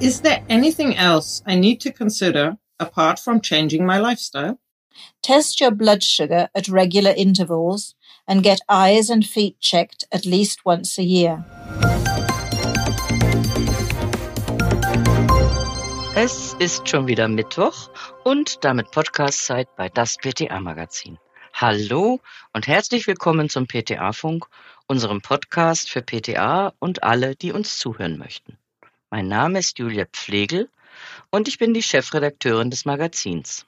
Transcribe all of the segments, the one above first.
Is there anything else I need to consider apart from changing my lifestyle? Test your blood sugar at regular intervals and get eyes and feet checked at least once a year. Es ist schon wieder Mittwoch und damit Podcastzeit bei das PTA Magazin. Hallo und herzlich willkommen zum PTA Funk, unserem Podcast für PTA und alle, die uns zuhören möchten. Mein Name ist Julia Pflegel und ich bin die Chefredakteurin des Magazins.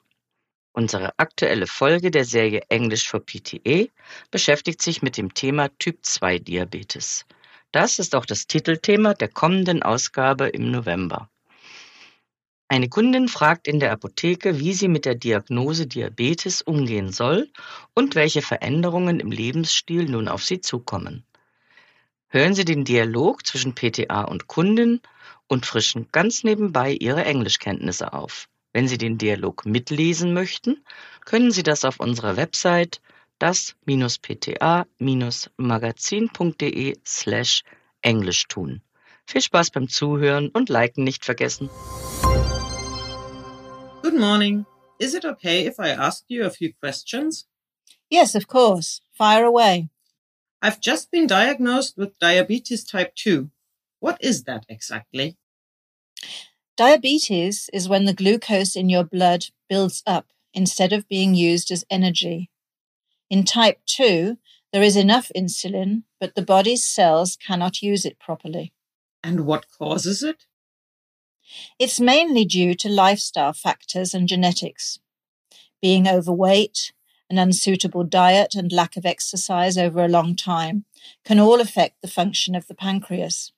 Unsere aktuelle Folge der Serie Englisch for PTA beschäftigt sich mit dem Thema Typ 2 Diabetes. Das ist auch das Titelthema der kommenden Ausgabe im November. Eine Kundin fragt in der Apotheke, wie sie mit der Diagnose Diabetes umgehen soll und welche Veränderungen im Lebensstil nun auf sie zukommen. Hören Sie den Dialog zwischen PTA und Kundin und frischen ganz nebenbei Ihre Englischkenntnisse auf. Wenn Sie den Dialog mitlesen möchten, können Sie das auf unserer Website das-pta-magazin.de slash Englisch tun. Viel Spaß beim Zuhören und Liken nicht vergessen. Good morning. Is it okay if I ask you a few questions? Yes, of course. Fire away. I've just been diagnosed with diabetes type 2. What is that exactly? Diabetes is when the glucose in your blood builds up instead of being used as energy. In type 2, there is enough insulin, but the body's cells cannot use it properly. And what causes it? It's mainly due to lifestyle factors and genetics. Being overweight, an unsuitable diet, and lack of exercise over a long time can all affect the function of the pancreas.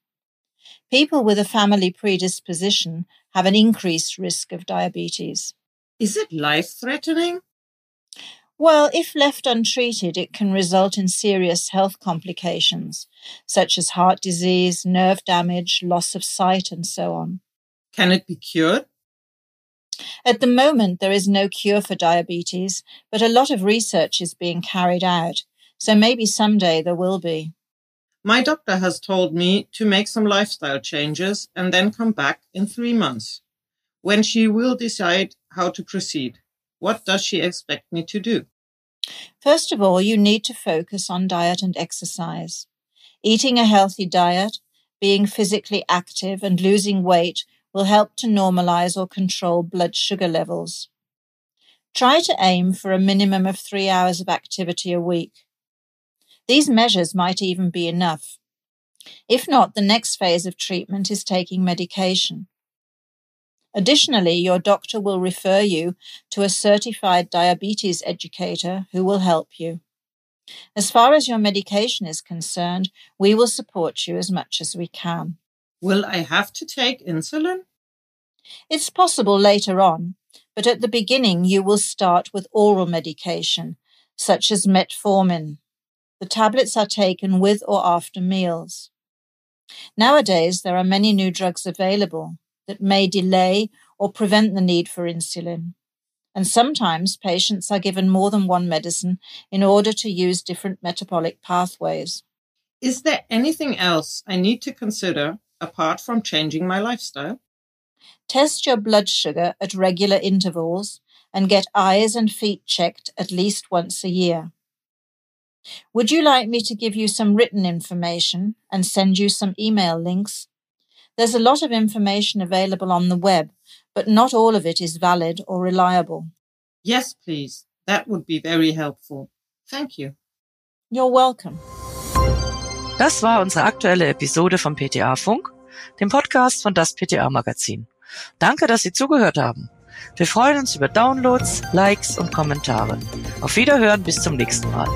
People with a family predisposition have an increased risk of diabetes. Is it life threatening? Well, if left untreated, it can result in serious health complications, such as heart disease, nerve damage, loss of sight, and so on. Can it be cured? At the moment, there is no cure for diabetes, but a lot of research is being carried out, so maybe someday there will be. My doctor has told me to make some lifestyle changes and then come back in three months when she will decide how to proceed. What does she expect me to do? First of all, you need to focus on diet and exercise. Eating a healthy diet, being physically active, and losing weight will help to normalize or control blood sugar levels. Try to aim for a minimum of three hours of activity a week. These measures might even be enough. If not, the next phase of treatment is taking medication. Additionally, your doctor will refer you to a certified diabetes educator who will help you. As far as your medication is concerned, we will support you as much as we can. Will I have to take insulin? It's possible later on, but at the beginning you will start with oral medication, such as metformin. The tablets are taken with or after meals. Nowadays, there are many new drugs available that may delay or prevent the need for insulin. And sometimes patients are given more than one medicine in order to use different metabolic pathways. Is there anything else I need to consider apart from changing my lifestyle? Test your blood sugar at regular intervals and get eyes and feet checked at least once a year. Would you like me to give you some written information and send you some email links? There's a lot of information available on the web, but not all of it is valid or reliable. Yes, please. That would be very helpful. Thank you. You're welcome. Das war unsere aktuelle Episode vom PTA Funk, dem Podcast von das PTA Magazin. Danke, dass Sie zugehört haben. Wir freuen uns über Downloads, Likes und Kommentare. Auf Wiederhören bis zum nächsten Mal.